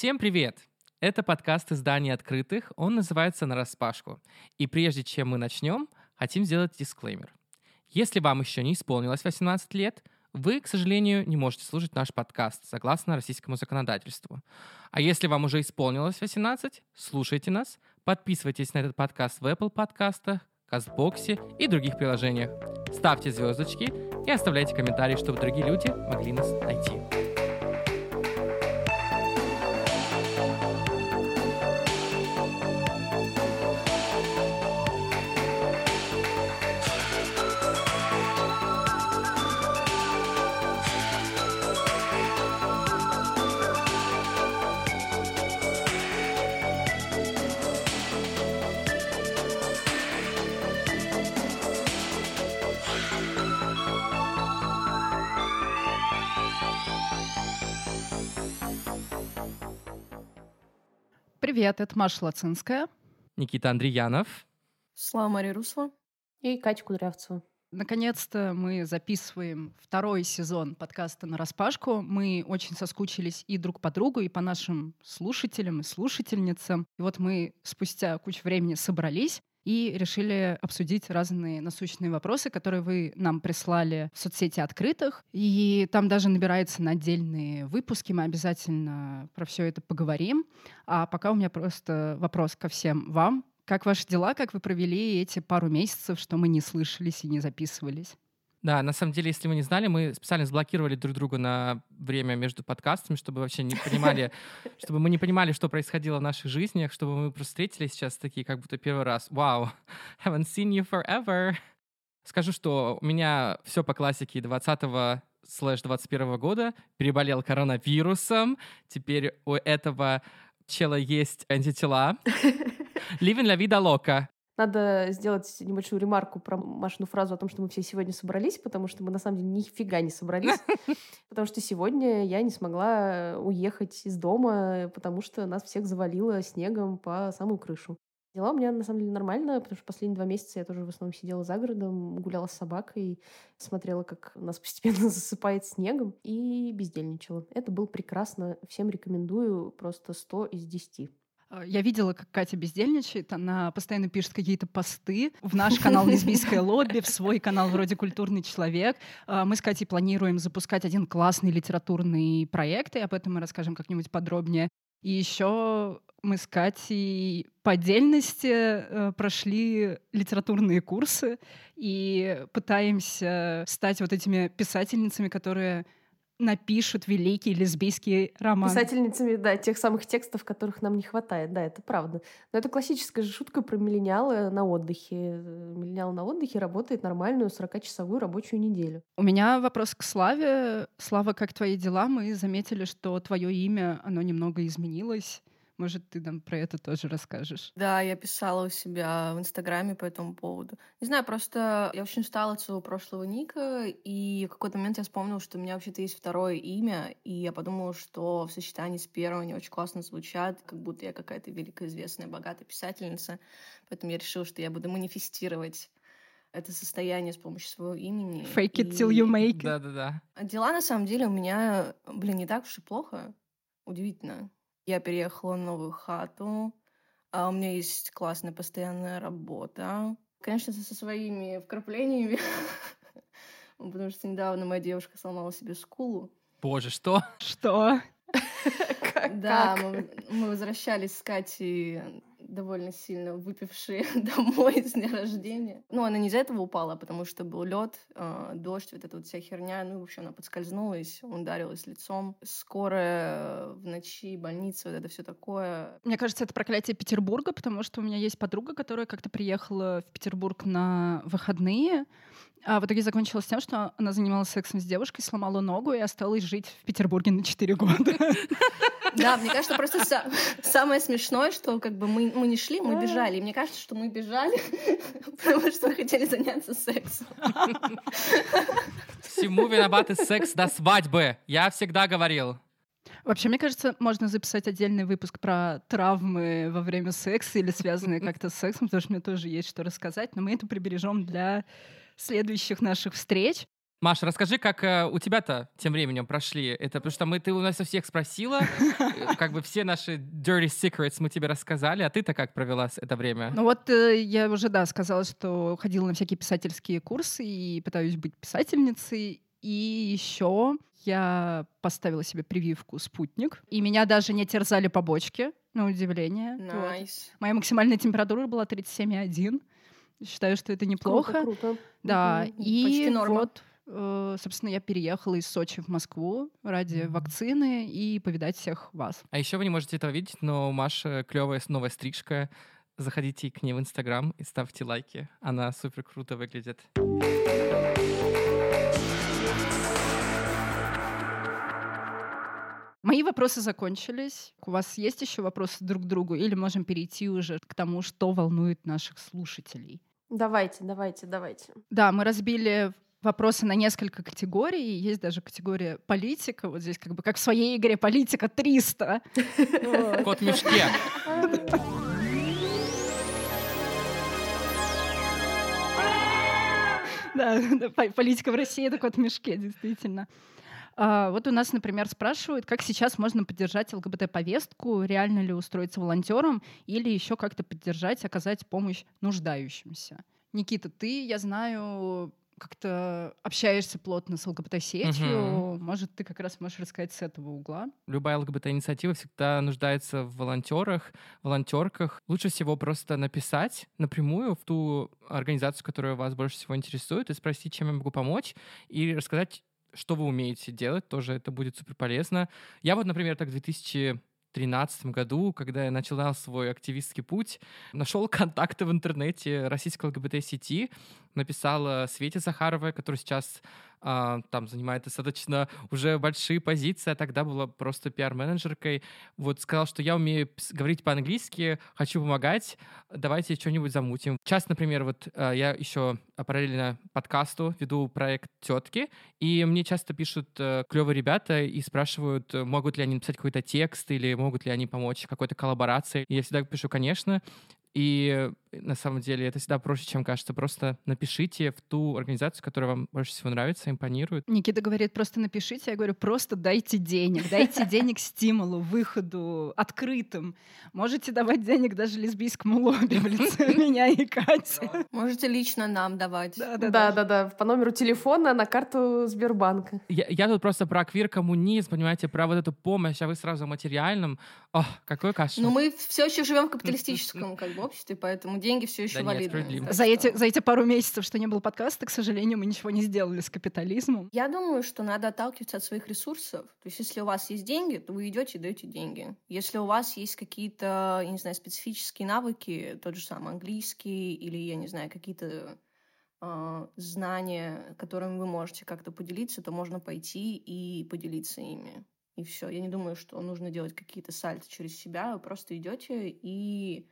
Всем привет! Это подкаст издания «Открытых», он называется «Нараспашку». И прежде чем мы начнем, хотим сделать дисклеймер. Если вам еще не исполнилось 18 лет, вы, к сожалению, не можете слушать наш подкаст согласно российскому законодательству. А если вам уже исполнилось 18, слушайте нас, подписывайтесь на этот подкаст в Apple подкастах, Кастбоксе и других приложениях. Ставьте звездочки и оставляйте комментарии, чтобы другие люди могли нас найти. Привет, это Маша Лацинская. Никита Андреянов. Слава Мария Русова. И Катя Кудрявцева. Наконец-то мы записываем второй сезон подкаста «На распашку». Мы очень соскучились и друг по другу, и по нашим слушателям и слушательницам. И вот мы спустя кучу времени собрались и решили обсудить разные насущные вопросы, которые вы нам прислали в соцсети открытых. И там даже набирается на отдельные выпуски. Мы обязательно про все это поговорим. А пока у меня просто вопрос ко всем вам. Как ваши дела? Как вы провели эти пару месяцев, что мы не слышались и не записывались? Да, на самом деле, если вы не знали, мы специально заблокировали друг друга на время между подкастами, чтобы вообще не понимали, чтобы мы не понимали, что происходило в наших жизнях, чтобы мы просто встретились сейчас такие, как будто первый раз. Вау, haven't seen you forever. Скажу, что у меня все по классике 20 слэш 21 года. Переболел коронавирусом. Теперь у этого чела есть антитела. Living la vida loca. Надо сделать небольшую ремарку про Машину фразу о том, что мы все сегодня собрались, потому что мы на самом деле нифига не собрались. Потому что сегодня я не смогла уехать из дома, потому что нас всех завалило снегом по самую крышу. Дела у меня на самом деле нормально, потому что последние два месяца я тоже в основном сидела за городом, гуляла с собакой, смотрела, как нас постепенно засыпает снегом и бездельничала. Это было прекрасно. Всем рекомендую просто 100 из 10. Э, я видела, как Катя бездельничает. Она постоянно пишет какие-то посты в наш канал «Лесбийское лобби», в свой канал вроде «Культурный человек». Э, мы с Катей планируем запускать один классный литературный проект, и об этом мы расскажем как-нибудь подробнее. И еще мы с Катей по отдельности э, прошли литературные курсы и пытаемся стать вот этими писательницами, которые напишут великий лесбийский роман. Писательницами, да, тех самых текстов, которых нам не хватает, да, это правда. Но это классическая же шутка про миллениалы на отдыхе. Миллениал на отдыхе работает нормальную 40-часовую рабочую неделю. У меня вопрос к Славе. Слава, как твои дела? Мы заметили, что твое имя, оно немного изменилось. Может, ты нам про это тоже расскажешь? Да, я писала у себя в Инстаграме по этому поводу. Не знаю, просто я очень устала от своего прошлого ника, и в какой-то момент я вспомнила, что у меня вообще-то есть второе имя, и я подумала, что в сочетании с первым они очень классно звучат, как будто я какая-то великая, известная, богатая писательница. Поэтому я решила, что я буду манифестировать это состояние с помощью своего имени. Fake it и... till you make it. Да-да-да. Дела, на самом деле, у меня, блин, не так уж и плохо. Удивительно. Я переехала в новую хату. А у меня есть классная постоянная работа. Конечно, со своими вкраплениями. Потому что недавно моя девушка сломала себе скулу. Боже, что? Что? Да, мы возвращались с Катей довольно сильно выпившие домой с дня рождения. Ну, она не из-за этого упала, а потому что был лед, э, дождь, вот эта вот вся херня. Ну, в общем, она подскользнулась, ударилась лицом. Скорая в ночи, больница, вот это все такое. Мне кажется, это проклятие Петербурга, потому что у меня есть подруга, которая как-то приехала в Петербург на выходные, а в итоге закончилось тем, что она занималась сексом с девушкой, сломала ногу и осталась жить в Петербурге на 4 года. Да, мне кажется, просто самое смешное, что как бы мы, мы не шли, мы бежали. И мне кажется, что мы бежали, потому что мы хотели заняться сексом. Всему виноваты секс до свадьбы. Я всегда говорил. Вообще, мне кажется, можно записать отдельный выпуск про травмы во время секса или связанные как-то с сексом, потому что мне тоже есть что рассказать, но мы это прибережем для следующих наших встреч. Маша, расскажи, как э, у тебя-то тем временем прошли это, потому что мы, ты у нас у всех спросила, как бы все наши dirty secrets мы тебе рассказали, а ты-то как провела это время? Ну вот э, я уже, да, сказала, что ходила на всякие писательские курсы и пытаюсь быть писательницей. И еще я поставила себе прививку «Спутник», и меня даже не терзали побочки, на удивление. Вот. Nice. Моя максимальная температура была 37,1. Считаю, что это неплохо. Круто, круто. Да, Мгм. и Почти норма. вот, э, собственно, я переехала из Сочи в Москву ради вакцины и повидать всех вас. А еще вы не можете этого видеть, но у Маши клевая новая стрижка. Заходите к ней в Инстаграм и ставьте лайки. Она супер круто выглядит. Мои вопросы закончились. У вас есть еще вопросы друг к другу? Или можем перейти уже к тому, что волнует наших слушателей? Давайте, давайте, давайте. Да, мы разбили вопросы на несколько категорий. Есть даже категория политика. Вот здесь как бы как в своей игре политика 300. Вот. Кот в мешке. Да, да, по- политика в России это кот в мешке, действительно. А, вот у нас, например, спрашивают, как сейчас можно поддержать ЛГБТ-повестку, реально ли устроиться волонтером или еще как-то поддержать, оказать помощь нуждающимся. Никита, ты, я знаю, как-то общаешься плотно с ЛГБТ-сетью. Может, ты как раз можешь рассказать с этого угла? Любая ЛГБТ-инициатива всегда нуждается в волонтерах, волонтерках. Лучше всего просто написать напрямую в ту организацию, которая вас больше всего интересует, и спросить, чем я могу помочь, и рассказать, что вы умеете делать. Тоже это будет супер полезно. Я вот, например, так в 2013 году, когда я начинал свой активистский путь, нашел контакты в интернете российской ЛГБТ-сети, написала Свете Захаровой, которая сейчас а, там занимает достаточно уже большие позиции, а тогда была просто пиар-менеджеркой. Вот сказал, что я умею говорить по-английски, хочу помогать, давайте что-нибудь замутим. Сейчас, например, вот а, я еще параллельно подкасту веду проект «Тетки», и мне часто пишут клевые ребята и спрашивают, э, могут ли они написать какой-то текст или могут ли они помочь какой-то коллаборации. И я всегда пишу «конечно», и э, на самом деле это всегда проще, чем кажется. Просто напишите в ту организацию, которая вам больше всего нравится, импонирует. Никита говорит, просто напишите. Я говорю, просто дайте денег. Дайте денег стимулу, выходу, открытым. Можете давать денег даже лесбийскому лобби в лице меня и Кати. Можете лично нам давать. Да-да-да, по номеру телефона на карту Сбербанка. Я, тут просто про квир-коммунизм, понимаете, про вот эту помощь, а вы сразу о материальном. О, какой кошмар. Но мы все еще живем в капиталистическом как бы, обществе, поэтому деньги все еще Да валидны. За эти, за эти пару месяцев, что не было подкаста, к сожалению, мы ничего не сделали с капитализмом. Я думаю, что надо отталкиваться от своих ресурсов. То есть, если у вас есть деньги, то вы идете и даете деньги. Если у вас есть какие-то, я не знаю, специфические навыки, тот же самый английский или, я не знаю, какие-то а, знания, которыми вы можете как-то поделиться, то можно пойти и поделиться ими. И все. Я не думаю, что нужно делать какие-то сальты через себя. Вы просто идете и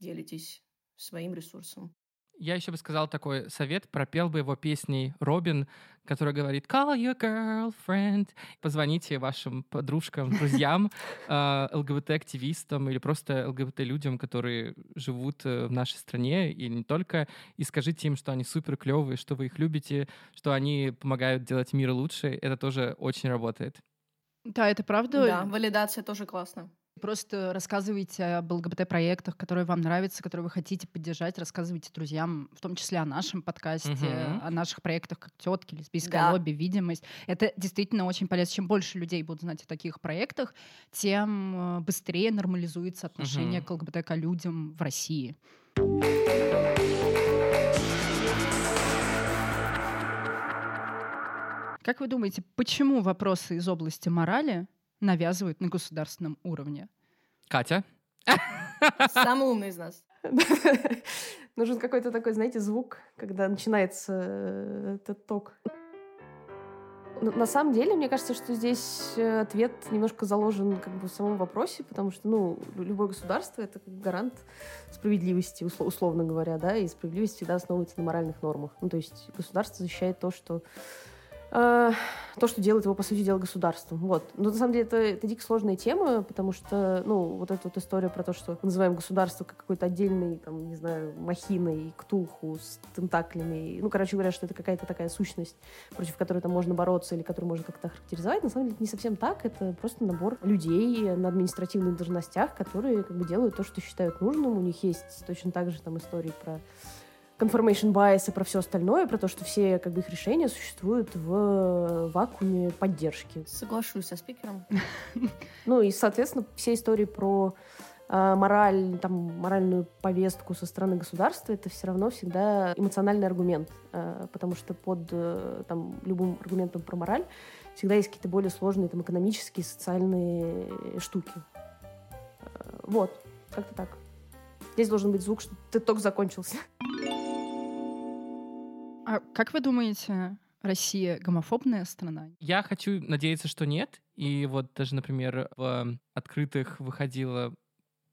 делитесь своим ресурсом. Я еще бы сказал такой совет, пропел бы его песней Робин, которая говорит «Call your girlfriend». Позвоните вашим подружкам, друзьям, э, ЛГБТ-активистам или просто ЛГБТ-людям, которые живут э, в нашей стране, и не только, и скажите им, что они супер клевые, что вы их любите, что они помогают делать мир лучше. Это тоже очень работает. Да, это правда. Да, валидация тоже классно. Просто рассказывайте об ЛГБТ-проектах, которые вам нравятся, которые вы хотите поддержать. Рассказывайте друзьям, в том числе о нашем подкасте, Мгм. о наших проектах, как тетки, лесбийское Да. лобби, видимость. Это действительно очень полезно. Чем больше людей будут знать о таких проектах, тем э, быстрее нормализуется отношение Мгм. к ЛГБТК-людям в России. Как вы думаете, почему вопросы из области морали навязывают на государственном уровне? Катя? Самый умный из нас. Нужен какой-то такой, знаете, звук, когда начинается э, этот ток. Но На самом деле, мне кажется, что здесь э, ответ немножко заложен как бы в самом вопросе, потому что, ну, любое государство — это как гарант справедливости, усло- условно говоря, да, и справедливость всегда основывается на моральных нормах. Ну, то есть государство защищает то, что э, то, что делает его, по сути дела, государством. Вот. Но на самом деле это, это дико сложная тема, потому что, ну, вот эта вот история про то, что мы называем государство как какой-то отдельный, там, не знаю, махиной, ктулху с тентаклями. Ну, короче говоря, что это какая-то такая сущность, против которой там можно бороться или которую можно как-то характеризовать. На самом деле это не совсем так. Это просто набор людей на административных должностях, которые как бы делают то, что считают нужным. У них есть точно так же там истории про confirmation bias и про все остальное, про то, что все как бы их решения существуют в вакууме поддержки. Соглашусь со спикером. Ну и, соответственно, все истории про э, мораль, там, моральную повестку со стороны государства, это все равно всегда эмоциональный аргумент, э, потому что под э, там, любым аргументом про мораль всегда есть какие-то более сложные там, экономические, социальные штуки. Э, вот, как-то так. Здесь должен быть звук, что ты только закончился. А как вы думаете, Россия гомофобная страна? Я хочу надеяться, что нет. И вот даже, например, в открытых выходила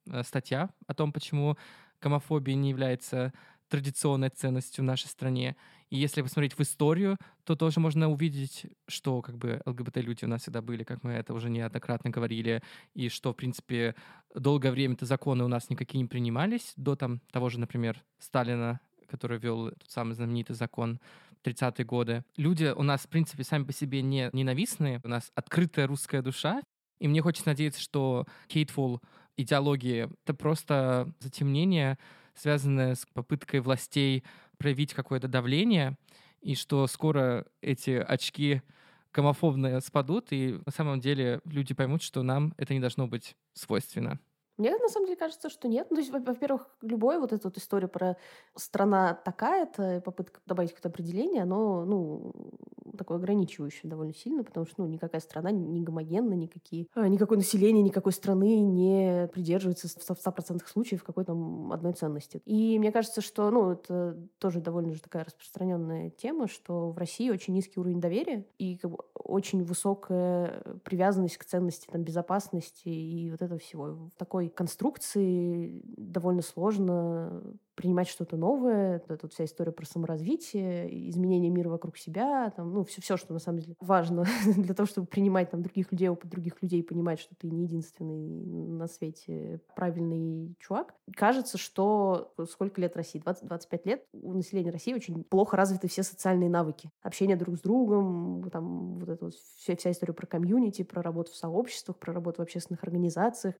э, статья о том, почему гомофобия не является традиционной ценностью в нашей стране. И если посмотреть в историю, то тоже можно увидеть, что как бы ЛГБТ-люди у нас всегда были, как мы это уже неоднократно говорили, и что, в принципе, долгое время-то законы у нас никакие не принимались, до там того же, например, Сталина который вел тот самый знаменитый закон 30-е годы. Люди у нас, в принципе, сами по себе не ненавистные, у нас открытая русская душа, и мне хочется надеяться, что hateful идеологии — это просто затемнение, связанное с попыткой властей проявить какое-то давление, и что скоро эти очки гомофобные спадут, и на самом деле люди поймут, что нам это не должно быть свойственно. Мне на самом деле кажется, что нет. Ну, то есть, во-первых, любая вот эта вот история про страна такая-то, попытка добавить какое-то определение, оно, ну, такое ограничивающее довольно сильно, потому что, ну, никакая страна не гомогенна, никакие, а, никакое население никакой страны не придерживается в 100% случаев какой-то одной ценности. И мне кажется, что, ну, это тоже довольно же такая распространенная тема, что в России очень низкий уровень доверия и как бы, очень высокая привязанность к ценности там, безопасности и вот этого всего. В такой конструкции довольно сложно принимать что-то новое. Это тут вся история про саморазвитие, изменение мира вокруг себя, там, ну, все, все, что на самом деле важно для того, чтобы принимать там других людей, опыт других людей, понимать, что ты не единственный на свете правильный чувак. Кажется, что сколько лет России? 20-25 лет у населения России очень плохо развиты все социальные навыки. Общение друг с другом, там вот эта вот вся, вся история про комьюнити, про работу в сообществах, про работу в общественных организациях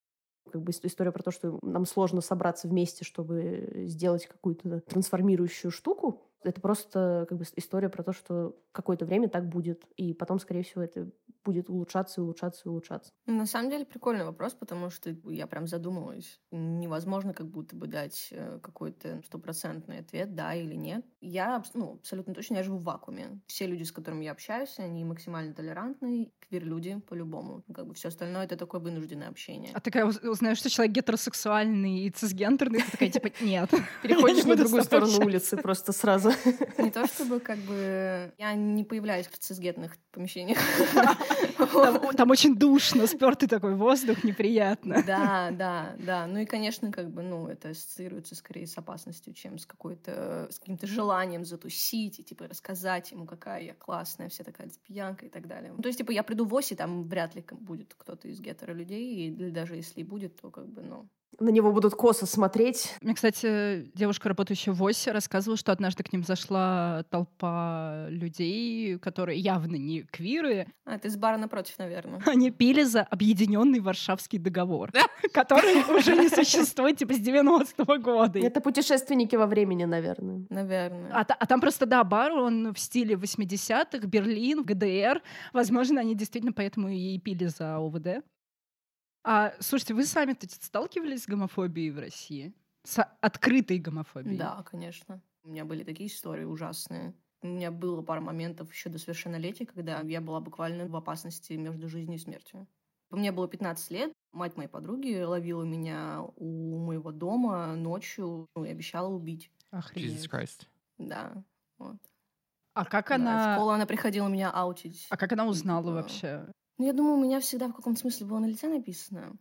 как бы история про то, что нам сложно собраться вместе, чтобы сделать какую-то трансформирующую штуку. Это просто как бы история про то, что какое-то время так будет, и потом, скорее всего, это будет улучшаться и улучшаться и улучшаться. Ну, на самом деле прикольный вопрос, потому что я прям задумалась. Невозможно как будто бы дать э, какой-то стопроцентный ответ, да или нет. Я ну, абсолютно точно я живу в вакууме. Все люди, с которыми я общаюсь, они максимально толерантные, квир-люди по-любому. Как бы все остальное — это такое вынужденное общение. А такая узнаешь, что человек гетеросексуальный и цисгендерный, ты такая, типа, нет. Переходишь на другую сторону улицы просто сразу. Не то чтобы как бы... Я не появляюсь в цисгетных помещениях. Там, там очень душно, спертый такой воздух, неприятно. Да, да, да. Ну и, конечно, как бы, ну, это ассоциируется скорее с опасностью, чем с какой-то, с каким-то желанием затусить и, типа, рассказать ему, какая я классная, вся такая лесбиянка и так далее. Ну, то есть, типа, я приду в ОСИ, там вряд ли будет кто-то из гетеро людей, или даже если будет, то как бы, ну, на него будут косо смотреть. Мне, кстати, девушка, работающая в ОСе, рассказывала, что однажды к ним зашла толпа людей, которые явно не квиры. А, ты с бара напротив, наверное. Они пили за объединенный Варшавский договор, который уже не существует, типа, с 90-го года. Это путешественники во времени, наверное. Наверное. А, а там просто, да, бар, он в стиле 80-х, Берлин, ГДР. Возможно, они действительно поэтому и пили за ОВД. А, слушайте, вы сами сталкивались с гомофобией в России? С открытой гомофобией? Да, конечно. У меня были такие истории ужасные. У меня было пара моментов еще до совершеннолетия, когда я была буквально в опасности между жизнью и смертью. Мне было 15 лет, мать моей подруги ловила меня у моего дома ночью ну, и обещала убить. Охренеть. Jesus Christ. Да, вот. А как Да, она... В школу она приходила меня аутить. А как она узнала Типа, вообще? Ну, я думаю, у меня всегда в каком-то смысле было на лице написано.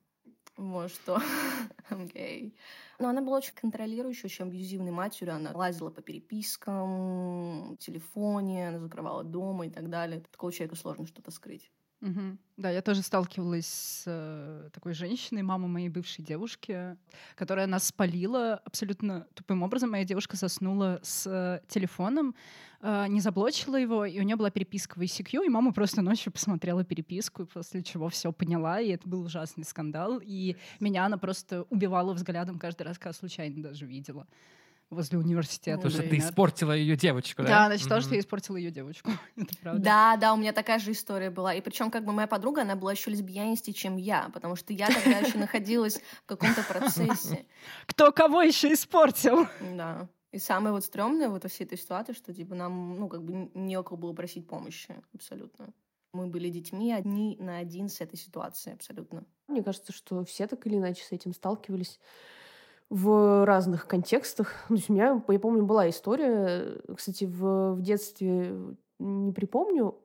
Вот что. Окей. Но она была очень контролирующей, очень абьюзивной матерью. Она лазила по перепискам, телефоне, она закрывала дома и так далее. Такого человека сложно что-то скрыть. Мгм. Да, я тоже сталкивалась с э, такой женщиной, мамой моей бывшей девушки, которая нас спалила абсолютно тупым образом. Моя девушка заснула с э, телефоном, э, не заблочила его, и у нее была переписка в ICQ, и мама просто ночью посмотрела переписку, после чего все поняла, и это был ужасный скандал. И меня она просто убивала взглядом каждый раз, когда случайно даже видела возле университета. Потому что ты испортила ее девочку, да? Да, она считала, Мгм. что я испортила ее девочку. Это правда. Да, да, у меня такая же история была. И причем, как бы моя подруга, она была еще лесбиянистей, чем я, потому что я тогда еще находилась в каком-то процессе. Кто кого еще испортил? Да. И самое вот стрёмное вот во всей этой ситуации, что типа нам, ну, как бы не у кого было просить помощи, абсолютно. Мы были детьми одни на один с этой ситуацией, абсолютно. Мне кажется, что все так или иначе с этим сталкивались в разных контекстах. Ну, То есть у меня, я помню, была история, кстати, в, в детстве не припомню,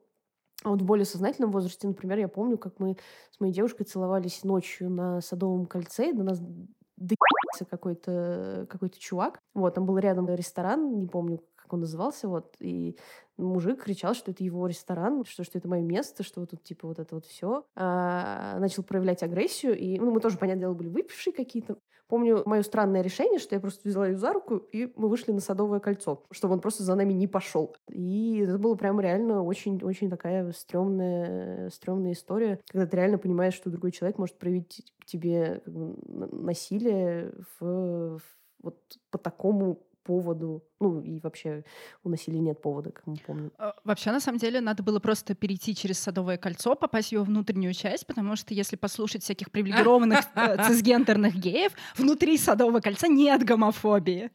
а вот в более сознательном возрасте, например, я помню, как мы с моей девушкой целовались ночью на Садовом кольце, и до нас доебался какой-то какой чувак. Вот, там был рядом ресторан, не помню, как он назывался, вот, и мужик кричал, что это его ресторан, что, что это мое место, что вот тут, типа, вот это вот все. начал проявлять агрессию, и, ну, мы тоже, понятное дело, были выпившие какие-то. Помню мое странное решение, что я просто взяла ее за руку, и мы вышли на Садовое кольцо, чтобы он просто за нами не пошел. И это было прям реально очень-очень такая стрёмная, стрёмная история, когда ты реально понимаешь, что другой человек может проявить к тебе как бы, насилие в, в- вот по такому поводу. Ну, и вообще у насилия нет повода, как мы помним. Э, Вообще, на самом деле, надо было просто перейти через Садовое кольцо, попасть в его внутреннюю часть, потому что если послушать всяких привилегированных э, цисгендерных геев, внутри Садового кольца нет гомофобии.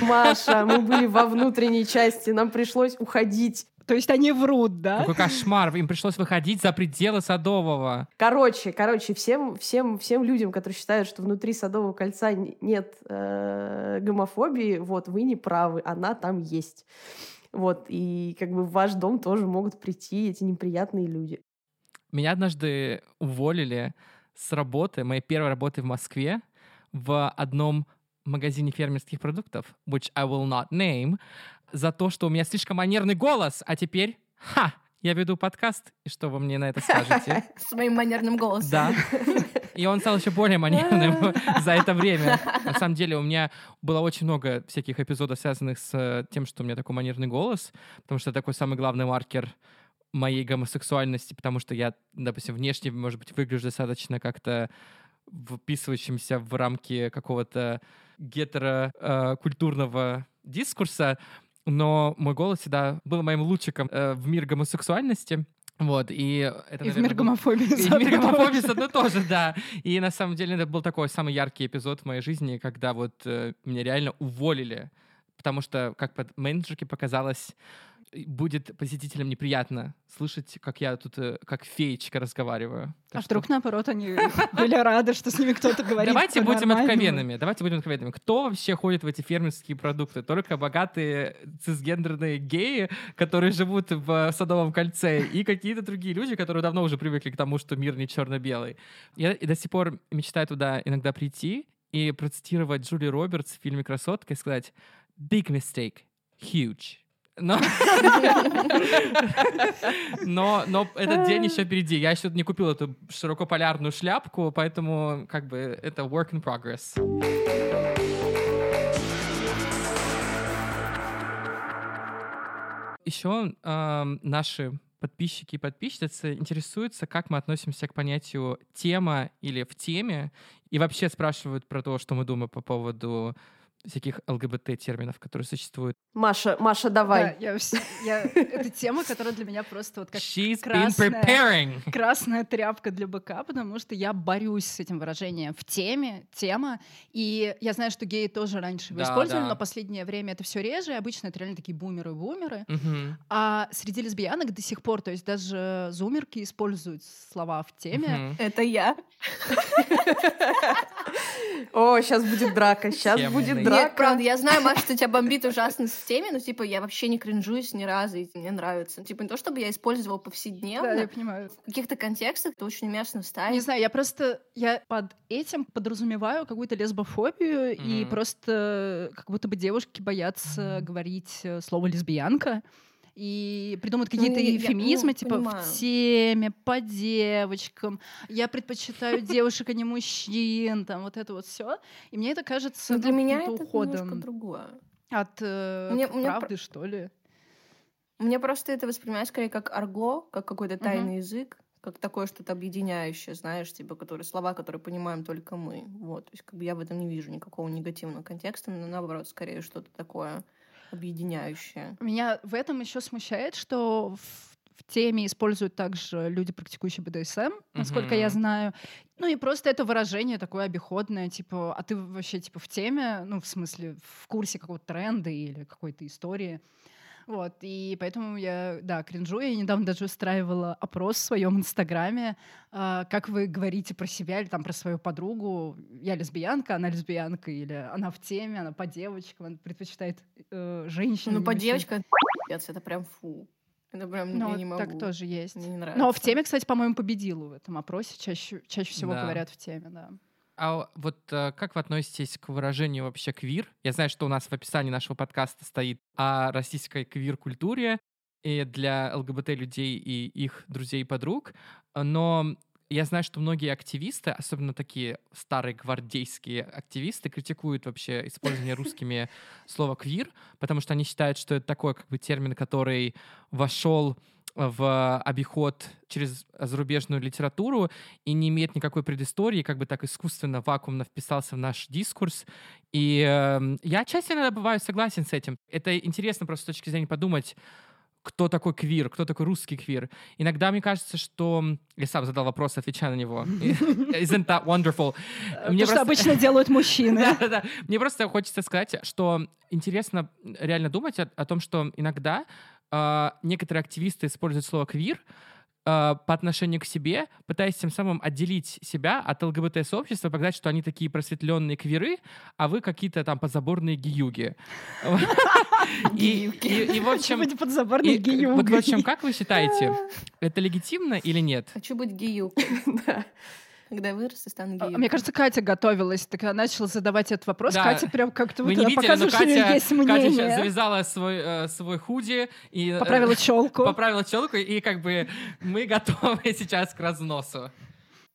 Маша, мы были во внутренней части, нам пришлось уходить. То есть они врут, да? Какой кошмар, им пришлось выходить за пределы Садового. Короче, короче, всем, всем, всем людям, которые считают, что внутри Садового кольца нет э, гомофобии, вот, вы не правы, она там есть. Вот, и как бы в ваш дом тоже могут прийти эти неприятные люди. Меня однажды уволили с работы, моей первой работы в Москве, в одном магазине фермерских продуктов, which I will not name, за то, что у меня слишком манерный голос, а теперь, ха, я веду подкаст, и что вы мне на это скажете? С моим манерным голосом. Да. И он стал еще более манерным за это время. На самом деле у меня было очень много всяких эпизодов, связанных с э, тем, что у меня такой манерный голос, потому что это такой самый главный маркер моей гомосексуальности, потому что я, допустим, внешне, может быть, выгляжу достаточно как-то вписывающимся в рамки какого-то гетерокультурного дискурса, но мой голос всегда был моим лучиком э, в мир гомосексуальности. Вот, и это, И в наверное, мир был- гомофобии. и в мир гомофобии заодно тоже, да. И на самом деле это был такой самый яркий эпизод в моей жизни, когда вот э, меня реально уволили, потому что, как под менеджерке показалось, будет посетителям неприятно слышать, как я тут э, как феечка разговариваю. Так А что вдруг, наоборот, они были рады, что с ними кто-то говорит. Давайте будем откровенными. Давайте будем откровенными. Кто вообще ходит в эти фермерские продукты? Только богатые цисгендерные геи, которые живут в Садовом кольце, и какие-то другие люди, которые давно уже привыкли к тому, что мир не черно-белый. Я до сих пор мечтаю туда иногда прийти и процитировать Джули Робертс в фильме «Красотка» и сказать «Big mistake, huge». Но... но, но этот день еще впереди. Я еще не купил эту широкополярную шляпку, поэтому как бы это work in progress. Еще эм, наши подписчики и подписчицы интересуются, как мы относимся к понятию тема или в теме, и вообще спрашивают про то, что мы думаем по поводу всяких ЛГБТ-терминов, которые существуют. Маша, Маша, Да, давай. я, вс- я- это тема, которая для меня просто вот как She's красная. preparing. красная тряпка для быка, потому что я борюсь с этим выражением в теме, тема. И я знаю, что геи тоже раньше его Да, использовали, да. но последнее время это все реже. и Обычно это реально такие бумеры-бумеры. Мгм. А среди лесбиянок до сих пор, то есть даже зумерки используют слова в теме. Мгм. Это я. О, сейчас будет драка, сейчас будет Нет, драка. Нет, правда, я знаю, Маша, что тебя бомбит ужасность в теме, но, типа, я вообще не кринжуюсь ни разу, и мне нравится. Типа, не то, чтобы я использовала повседневно, Да, я понимаю. в каких-то контекстах это очень уместно вставить. Не знаю, я просто я под этим подразумеваю какую-то лесбофобию и Мгм. просто как будто бы девушки боятся говорить э, слово лесбиянка и придумывают Ну, какие-то я- я- эвфемизмы, ну, типа понимаю. в теме, по девочкам. Я предпочитаю девушек, а не мужчин, там вот это вот все. И мне это кажется Но для ну, меня это уходом другое. от э, Мне- мне правды, что ли. Мне просто это воспринимать скорее как арго, как какой-то тайный язык, как такое что-то объединяющее, знаешь, типа, которые, слова, которые понимаем только мы. Вот, то есть как бы я в этом не вижу никакого негативного контекста, но наоборот, скорее что-то такое объединяющее. Меня в этом еще смущает, что в, в теме используют также люди, практикующие БДСМ, насколько я Мгм. знаю. Ну и просто это выражение такое обиходное, типа, а ты вообще типа в теме, ну в смысле в курсе какого-то тренда или какой-то истории. Вот, и поэтому я, да, кринжу. Я недавно даже устраивала опрос в своем инстаграме, а, как вы говорите про себя или там про свою подругу. Я лесбиянка, она лесбиянка, или она в теме, она по девочкам, она предпочитает э, женщин. а Ну, по девочкам, это прям фу. Это прям Ну, я не могу. так тоже есть. Мне не нравится. Но в теме, кстати, по-моему, победила в этом опросе. Чаще, чаще всего Да. говорят в теме, да. А вот э, как вы относитесь к выражению вообще квир? Я знаю, что у нас в описании нашего подкаста стоит о российской квир-культуре и для ЛГБТ-людей и их друзей и подруг, но я знаю, что многие активисты, особенно такие старые гвардейские активисты, критикуют вообще использование русскими слова «квир», потому что они считают, что это такой как бы термин, который вошел в обиход через зарубежную литературу и не имеет никакой предыстории, как бы так искусственно, вакуумно вписался в наш дискурс. И э, я отчасти иногда бываю согласен с этим. Это интересно просто с точки зрения подумать, кто такой квир, кто такой русский квир. Иногда мне кажется, что... Я сам задал вопрос, отвечая на него. Isn't that wonderful? Мне что обычно делают мужчины. Да-да-да. Мне просто хочется сказать, что интересно реально думать о, о том, что иногда э, некоторые активисты используют слово «квир», э, по отношению к себе, пытаясь тем самым отделить себя от ЛГБТ-сообщества, показать, что они такие просветленные квиры, а вы какие-то там подзаборные гиюги. И, в общем, Быть подзаборной и, вот, в общем, как вы считаете, это легитимно или нет? Хочу быть геюкой. Да. Когда я вырасту, стану А, геюкой. Мне кажется, Катя готовилась, так она начала задавать этот вопрос. Да. Катя прям как-то Вы вот не видели, но Катя, есть Катя сейчас мнение. завязала свой, э, свой худи и э, Поправила челку. поправила челку, и как бы мы готовы сейчас к разносу.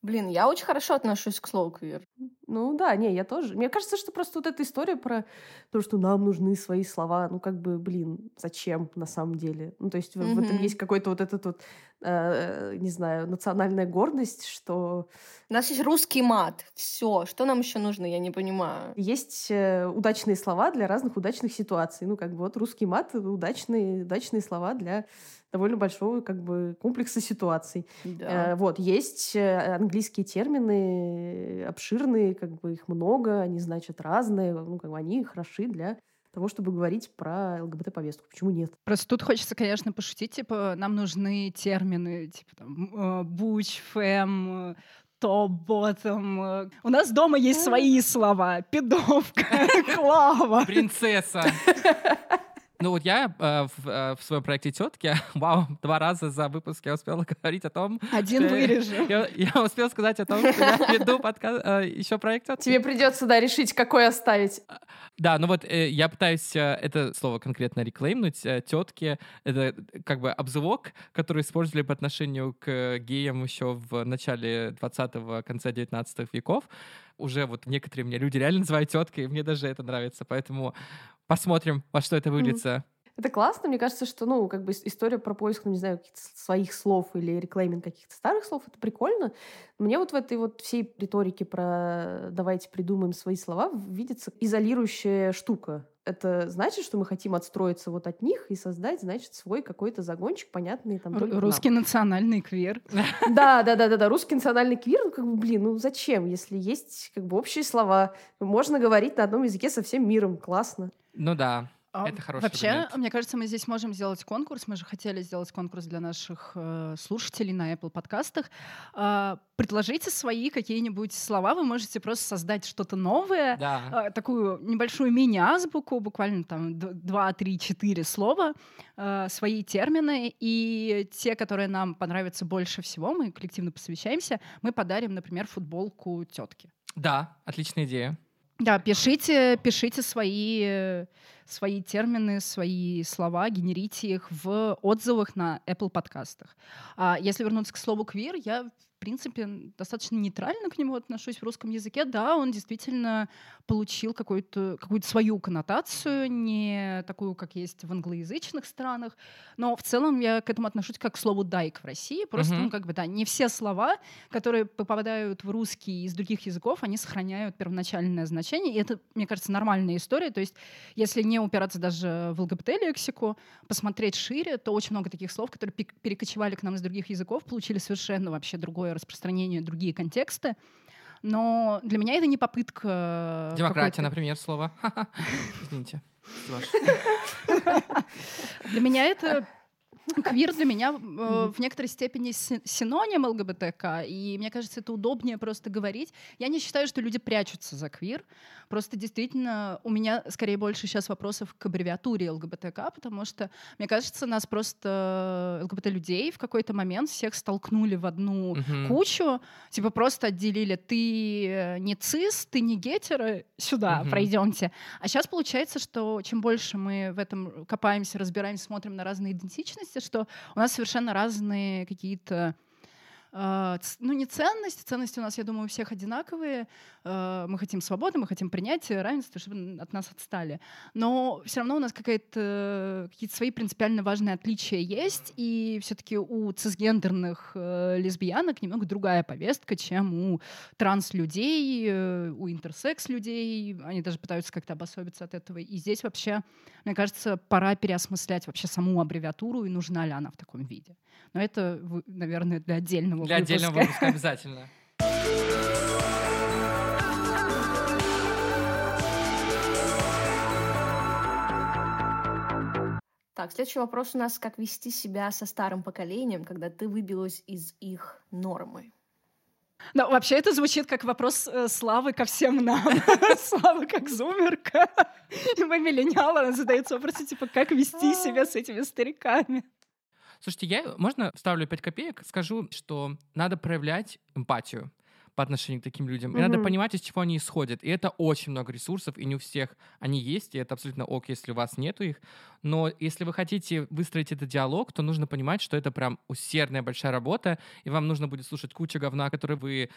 Блин, я очень хорошо отношусь к слову квир. Ну да, не, я тоже. Мне кажется, что просто вот эта история про то, что нам нужны свои слова, ну как бы, блин, зачем на самом деле? Ну то есть в, в этом есть какой-то вот этот вот, э, не знаю, национальная гордость, что У нас есть русский мат. Все. Что нам еще нужно, я не понимаю. есть э, удачные слова для разных удачных ситуаций. Ну как бы вот русский мат — удачные, удачные слова для довольно большого как бы комплекса ситуаций. Да. Э, Вот, есть э, английские термины обширные, как бы их много, они значат разные, ну, как бы они хороши для того, чтобы говорить про ЛГБТ-повестку. Почему нет? Просто тут хочется, конечно, пошутить, типа, нам нужны термины, типа, там, э, буч, фэм, э, топ, ботом. э. У нас дома есть свои слова. Пидовка, клава. Принцесса. Ну вот я э, в, э, в своем проекте тетки, вау, два раза за выпуск я успела говорить о том, Один что- вырежу. я, я успел сказать о том, что я веду подкаст, еще проект тетки. Тебе придется, да, решить, какой оставить. Да, ну вот э, я пытаюсь э, это слово конкретно реклеймнуть. Э, тетки — это э, как бы обзывок, который использовали по отношению к геям еще в начале 20-го, конце 19 веков. Уже вот некоторые мне люди реально называют теткой, и мне даже это нравится. Поэтому посмотрим, во что это выльется. Это классно, мне кажется, что, ну, как бы ис- история про поиск, ну, не знаю, каких-то своих слов или реклейминг каких-то старых слов, это прикольно. Мне вот в этой вот всей риторике про «давайте придумаем свои слова» видится изолирующая штука. Это значит, что мы хотим отстроиться вот от них и создать, значит, свой какой-то загончик, понятный там только нам. Русский национальный квир. Да, да, да, да, да. Русский национальный квир, ну, как бы, блин, ну зачем, если есть как бы общие слова, можно говорить на одном языке со всем миром, классно. Ну да. А, Это хороший Вообще, вариант. мне кажется, мы здесь можем сделать конкурс. Мы же хотели сделать конкурс для наших э, слушателей на Apple подкастах. А, предложите свои какие-нибудь слова. Вы можете просто создать что-то новое. Да. а, такую небольшую мини-азбуку, буквально там д- два, три, четыре слова, а, свои термины, и те, которые нам понравятся больше всего, мы коллективно посовещаемся, мы подарим, например, футболку тетки. Да, отличная идея. Да, пишите, пишите свои, э, свои термины, свои слова, генерите их в отзывах на Apple подкастах. А если вернуться к слову квир, я в принципе достаточно нейтрально к нему отношусь в русском языке. Да, он действительно получил какую-то какую свою коннотацию, не такую, как есть в англоязычных странах, но в целом я к этому отношусь как к слову «дайк» в России. Просто, Мгм. ну, как бы, да, не все слова, которые попадают в русский из других языков, они сохраняют первоначальное значение, и это, мне кажется, нормальная история. То есть, если не упираться даже в ЛГБТ-лексику, посмотреть шире, то очень много таких слов, которые перекочевали к нам из других языков, получили совершенно вообще другое распространение, другие контексты. Но для меня это не попытка... Демократия, какой-то- например, слово. Извините. Для меня это квир для меня э, в некоторой степени си- синоним ЛГБТК, и мне кажется, это удобнее просто говорить. Я не считаю, что люди прячутся за квир, просто действительно у меня скорее больше сейчас вопросов к аббревиатуре ЛГБТК, потому что, мне кажется, нас просто ЛГБТ-людей в какой-то момент всех столкнули в одну Мгм. кучу, типа просто отделили, ты э, не цис, ты не гетеро, сюда Мгм. пройдемте. А сейчас получается, что чем больше мы в этом копаемся, разбираемся, смотрим на разные идентичности, что у нас совершенно разные какие-то ну, не ценности. Ценности у нас, я думаю, у всех одинаковые. Э, Мы хотим свободы, мы хотим принятия, равенства, чтобы от нас отстали. Но все равно у нас какие-то свои принципиально важные отличия есть. И все-таки у цисгендерных э, лесбиянок немного другая повестка, чем у транс-людей, э, у интерсекс-людей. Они даже пытаются как-то обособиться от этого. И здесь вообще, мне кажется, пора переосмыслять вообще саму аббревиатуру и нужна ли она в таком виде. Но это, наверное, для отдельного Для отдельного выпуска. выпуска обязательно. Так, следующий вопрос у нас, как вести себя со старым поколением, когда ты выбилась из их нормы? Но вообще это звучит как вопрос э, Славы ко всем нам. Слава как зумерка. И мы миллениалы, она задается вопросом, типа, как вести себя с этими стариками. Слушайте, я, можно вставлю 5 копеек? Скажу, что надо проявлять эмпатию по отношению к таким людям. И надо понимать, из чего они исходят. И это очень много ресурсов, и не у всех они есть, и это абсолютно ок, если у вас нету их. Но если вы хотите выстроить этот диалог, то нужно понимать, что это прям усердная большая работа, и вам нужно будет слушать кучу говна, который вы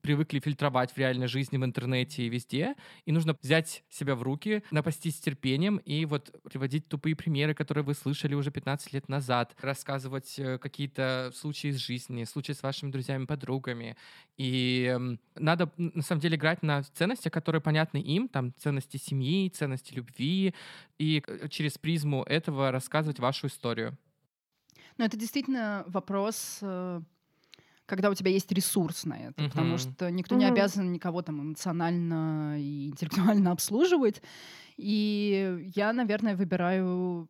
привыкли фильтровать в реальной жизни, в интернете и везде, и нужно взять себя в руки, напастись терпением и вот приводить тупые примеры, которые вы слышали уже 15 лет назад, рассказывать э, какие-то случаи из жизни, случаи с вашими друзьями, подругами. И эм, надо, на самом деле, играть на ценностях, которые понятны им, там, ценности семьи, ценности любви, и э, через призму этого рассказывать вашу историю. Но это действительно вопрос, э, когда у тебя есть ресурс на это, потому Мгм. что никто не Мгм. обязан никого там эмоционально и интеллектуально обслуживать. И я, наверное, выбираю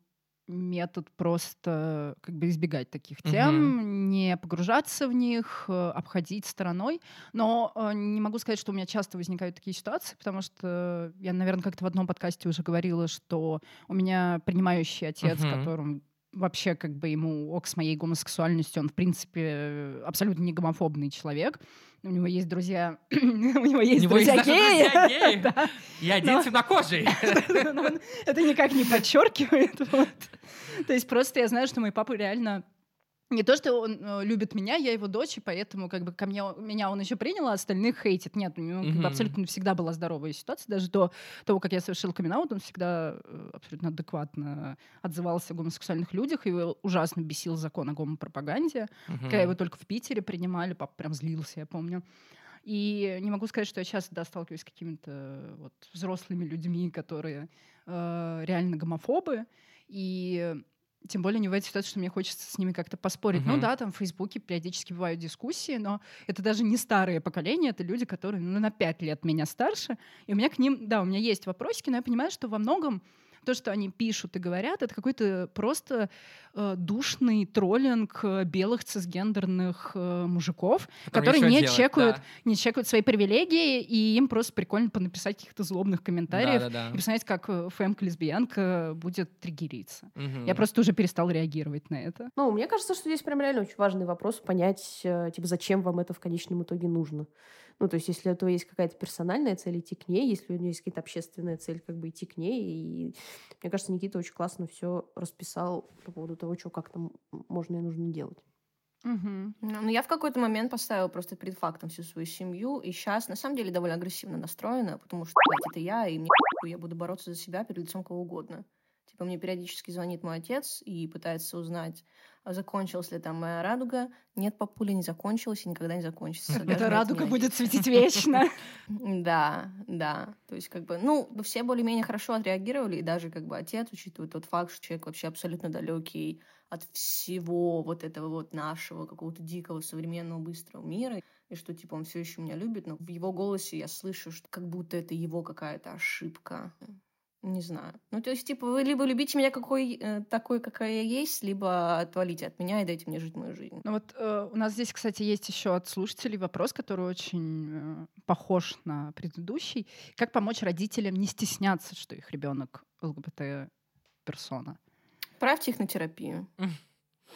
метод просто как бы избегать таких тем, не погружаться в них, э, обходить стороной. Но э, не могу сказать, что у меня часто возникают такие ситуации, потому что я, наверное, как-то в одном подкасте уже говорила, что у меня принимающий отец, Мгм. которым вообще как бы ему ок с моей гомосексуальностью, он в принципе абсолютно не гомофобный человек. У него есть друзья, у него есть него есть друзья даже геи. геи. Да. И один Но- темнокожий. Это никак не подчеркивает. вот. То есть просто я знаю, что мой папа реально не то, что он э, любит меня, я его дочь, и поэтому как бы ко мне, меня он еще принял, а остальных хейтит. Нет, у него как бы абсолютно всегда была здоровая ситуация. Даже до того, как я совершил камин он всегда э, абсолютно адекватно отзывался о гомосексуальных людях. Его ужасно бесил закон о гомопропаганде. Когда его только в Питере принимали, папа прям злился, я помню. И не могу сказать, что я часто да, сталкиваюсь с какими-то вот взрослыми людьми, которые э, реально гомофобы. И тем более не в этой ситуации, что мне хочется с ними как-то поспорить. Ну Мгм. да, там в Фейсбуке периодически бывают дискуссии, но это даже не старые поколения, это люди, которые ну, на пять лет меня старше. И у меня к ним, да, у меня есть вопросики, но я понимаю, что во многом то, что они пишут и говорят, это какой-то просто э, душный троллинг э, белых цисгендерных э, мужиков, которые не делать, чекают, да. не чекают свои привилегии, и им просто прикольно понаписать каких-то злобных комментариев Да-да-да. и посмотреть, как фэмка-лесбиянка будет триггериться. Мгм. Я просто уже перестал реагировать на это. Ну, мне кажется, что здесь прям реально очень важный вопрос понять, э, типа, зачем вам это в конечном итоге нужно. Ну, то есть, если у этого есть какая-то персональная цель, идти к ней, если у нее есть какая-то общественная цель, как бы идти к ней. И мне кажется, Никита очень классно все расписал по поводу того, что как там можно и нужно делать. Мгм. Ну, я в какой-то момент поставила просто перед фактом всю свою семью, и сейчас, на самом деле, довольно агрессивно настроена, потому что, блядь, это я, и мне я буду бороться за себя перед лицом кого угодно. Типа, мне периодически звонит мой отец и пытается узнать, закончилась ли там моя радуга. Нет, папуля, не закончилась и никогда не закончится. Эта радуга будет светить вечно. Да, да. То есть, как бы, ну, все более-менее хорошо отреагировали, и даже, как бы, отец, учитывая тот факт, что человек вообще абсолютно далекий от всего вот этого вот нашего какого-то дикого современного быстрого мира, и что, типа, он все еще меня любит, но в его голосе я слышу, что как будто это его какая-то ошибка. Не знаю. Ну, то есть, типа, вы либо любите меня какой, э, такой, какая я есть, либо отвалите от меня и дайте мне жить мою жизнь. Ну вот э, у нас здесь, кстати, есть еще от слушателей вопрос, который очень э, похож на предыдущий. Как помочь родителям не стесняться, что их ребенок ЛГБТ-персона? Правьте их на терапию.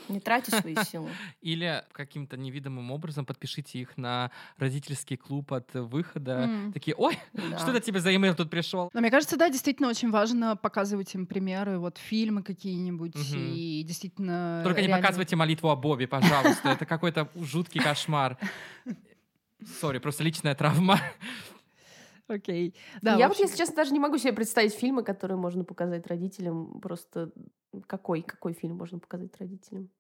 Не тратьте свои силы. Или каким-то невидимым образом подпишите их на родительский клуб от выхода. Такие, ой, Да. что это тебе за имейл тут пришел? Но мне кажется, да, действительно очень важно показывать им примеры, вот фильмы какие-нибудь, и действительно... Только не показывайте молитву о Бобе, пожалуйста. Это какой-то жуткий кошмар. Сори, просто личная травма. Окей. Да, я вот, если честно, даже не могу себе представить фильмы, которые можно показать родителям. Просто какой, какой фильм можно показать родителям?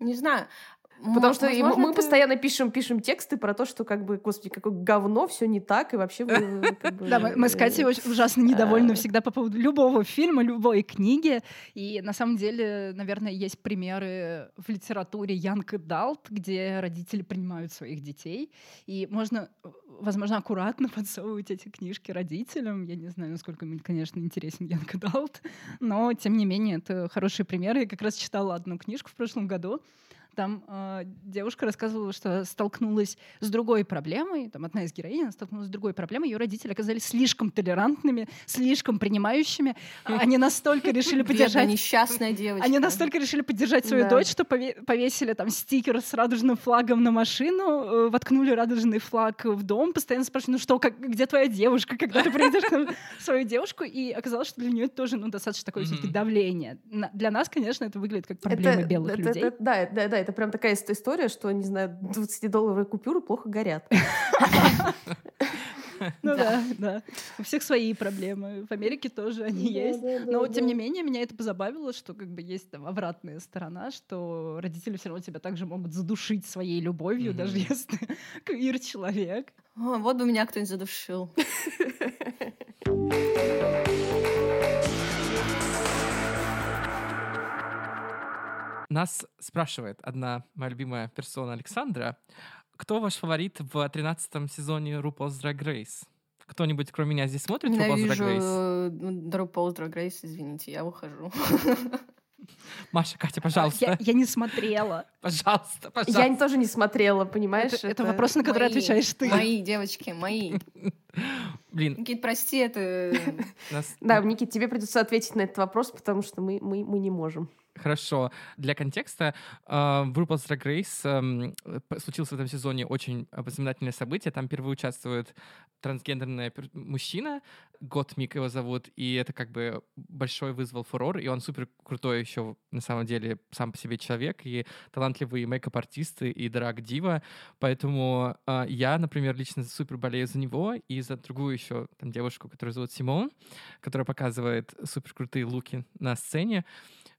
Не знаю. Потому М- что возможно, мы это- постоянно пишем, пишем тексты про то, что как бы, господи, какое говно, все не так, и вообще Да, мы, с Катей э, очень ужасно недовольны э, всегда по поводу любого фильма, любой книги. И на самом деле, наверное, есть примеры в литературе Янг и Далт, где родители принимают своих детей. И можно, э, возможно, аккуратно подсовывать эти книжки родителям. Я не знаю, насколько мне, конечно, интересен Янг и Далт, но, тем не менее, это хорошие примеры. Я как раз читала одну книжку в прошлом году, там э, девушка рассказывала, что столкнулась с другой проблемой. Там одна из героинь столкнулась с другой проблемой. Ее родители оказались слишком толерантными, слишком принимающими. Они настолько решили поддержать несчастная девочка. они настолько решили поддержать свою дочь, что пове- повесили там стикер с радужным флагом на машину, э, воткнули радужный флаг в дом, постоянно спрашивали, ну что, как, где твоя девушка, когда ты приведешь свою девушку? И оказалось, что для нее это тоже ну, достаточно такое все-таки давление. Для нас, конечно, это выглядит как проблема белых людей. да, да, да, это прям такая ист- история, что, не знаю, 20-долларовые купюры плохо горят. Ну да, да. У всех свои проблемы. В Америке тоже они есть. Но, тем не менее, меня это позабавило, что как бы есть там обратная сторона, что родители все равно тебя также могут задушить своей любовью, даже если ты квир-человек. О, вот бы меня кто-нибудь задушил. Нас спрашивает одна моя любимая персона Александра. Кто ваш фаворит в 13 сезоне RuPaul's Drag Race? Кто-нибудь, кроме меня, здесь смотрит RuPaul's Drag Ненавижу Race? RuPaul's Drag Race, извините, я ухожу. Маша, Катя, Я, пожалуйста. я не смотрела. Пожалуйста, пожалуйста. Я тоже не смотрела, понимаешь? Это, это вопрос, на который Мои, отвечаешь ты. Мои девочки, мои. Блин, Никит, прости, это... нас... Да, Никит, тебе придется ответить на этот вопрос, потому что мы, мы, мы не можем. Хорошо. Для контекста, э, в RuPaul's Drag Race случилось в этом сезоне очень знаменательное событие. Там впервые участвует трансгендерный мужчина, Готмик его зовут, и это как бы большой вызвал фурор, и он супер крутой еще на самом деле сам по себе человек, и талантливый мейкап-артист, и драг-дива, поэтому э, я, например, лично супер болею за него, и за другую еще там девушку, которую зовут Симон, которая показывает супер крутые луки на сцене,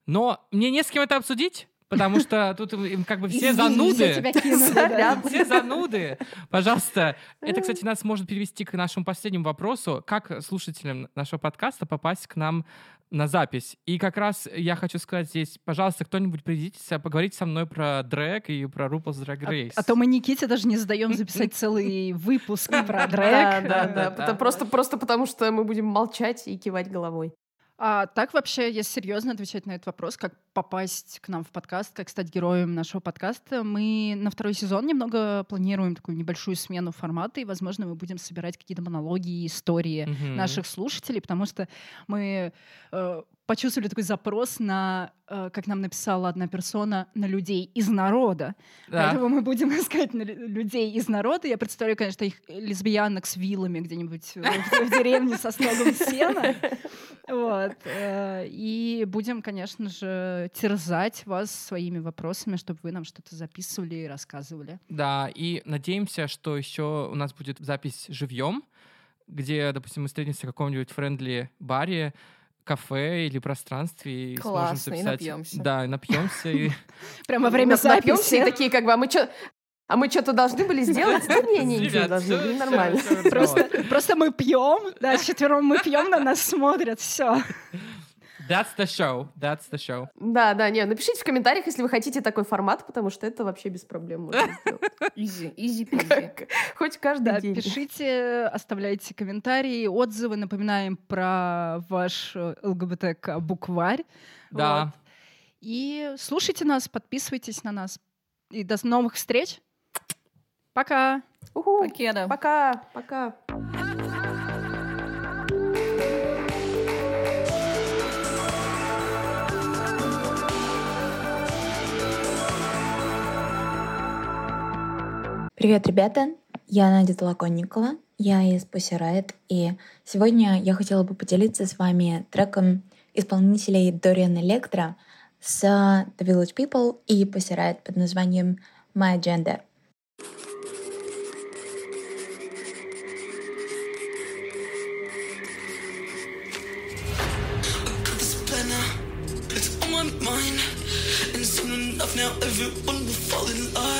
но мне не с кем это обсудить, потому что тут им как бы все Извини, зануды. все да. Зануды. Пожалуйста. Это, кстати, нас может перевести к нашему последнему вопросу. Как слушателям нашего подкаста попасть к нам на запись? И как раз я хочу сказать здесь, пожалуйста, кто-нибудь придите, поговорите со мной про дрэк и про RuPaul's Drag Race. А, а то мы Никите даже не сдаем записать целый выпуск про дрэк. да, да. да. Просто потому, что мы будем молчать и кивать головой. А так вообще, если серьезно отвечать на этот вопрос, как попасть к нам в подкаст, как стать героем нашего подкаста, мы на второй сезон немного планируем такую небольшую смену формата, и, возможно, мы будем собирать какие-то монологи, истории Мгм. наших слушателей, потому что мы э, почувствовали такой запрос на, э, как нам написала одна персона, на людей из народа. Да. Поэтому мы будем искать людей из народа. Я представляю, конечно, их лесбиянок с вилами где-нибудь в, деревне со сногом сена. Вот. э, И будем, конечно же, терзать вас своими вопросами, чтобы вы нам что-то записывали и рассказывали. Да, и надеемся, что еще у нас будет запись живьем, где, допустим, мы встретимся в каком-нибудь френдли баре, кафе или пространстве и сможем Классно, и записать. напьемся. Да, и напьемся. И... Прямо во время и записи. такие, как бы, а мы что... А мы что-то должны были сделать? Да не, не, Ребят, должны были, нормально. просто мы пьем, да, четвером мы пьем, на нас смотрят, все. That's the show. That's the show. Да, да, не, напишите в комментариях, если вы хотите такой формат, потому что это вообще без проблем можно сделать. Изи, изи Хоть каждый Да, день. пишите, оставляйте комментарии, отзывы. Напоминаем про ваш э, ЛГБТК-букварь. Да. Вот. И слушайте нас, подписывайтесь на нас. И до новых встреч. Пока. Уху. Покеда. Пока, пока. Привет, ребята! Я Надя Толоконникова, я из Pussy Riot, и сегодня я хотела бы поделиться с вами треком исполнителей Dorian Electra с The Village People и Pussy Riot под названием My Agenda. now everyone will fall in line.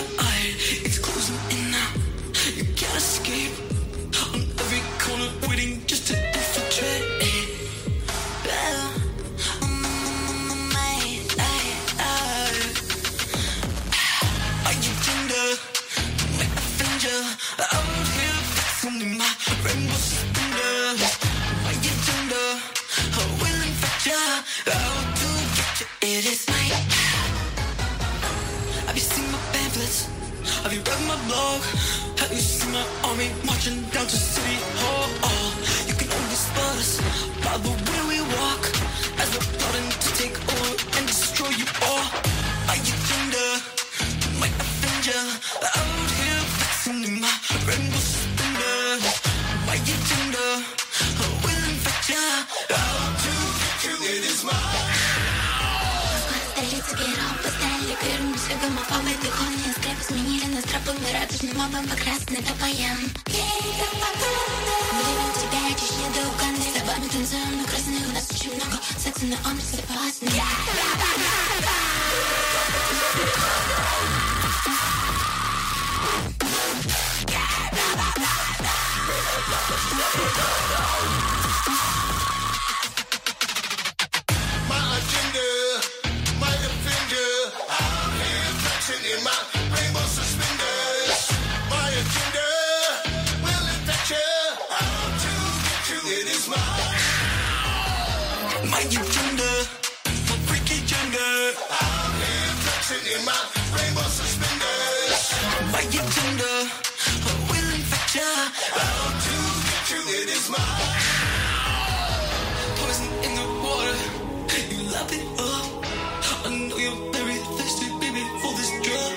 Marching down to City Hall? Oh, you can only spot us by the way we walk as we're plotting to take over and destroy you all. Are you tender? My avenger. I'm here fixing in my rainbow suspenders. Are you tender? Will infect ya. How to you? It is my. Столица героев стали первым шагом опалы дыхания Скреп сменили нас тропами радужным мобом по красным топаям Время тебя чечня до Уганды С тобами танцуем на красный У нас очень много. Секса на адресе опасный flexing in my rainbow suspenders. My agenda will infect you. How to get you? It is my poison in the water. You love it up. I know you're very thirsty, baby, for this drug.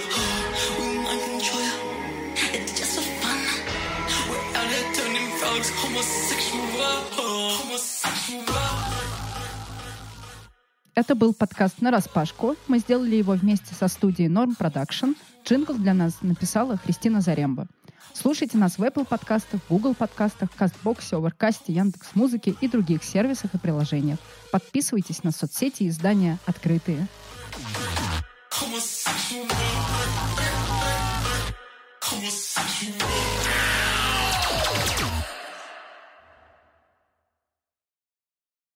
We'll mind control. It's just for fun. We're out here turning frogs homosexual. Homosexual. Это был подкаст «На распашку». Мы сделали его вместе со студией Norm Production. Джингл для нас написала Христина Заремба. Слушайте нас в Apple подкастах, Google подкастах, Castbox е, Overcast е, Яндекс.Музыке и других сервисах и приложениях. Подписывайтесь на соцсети и издания «Открытые». Homosexual.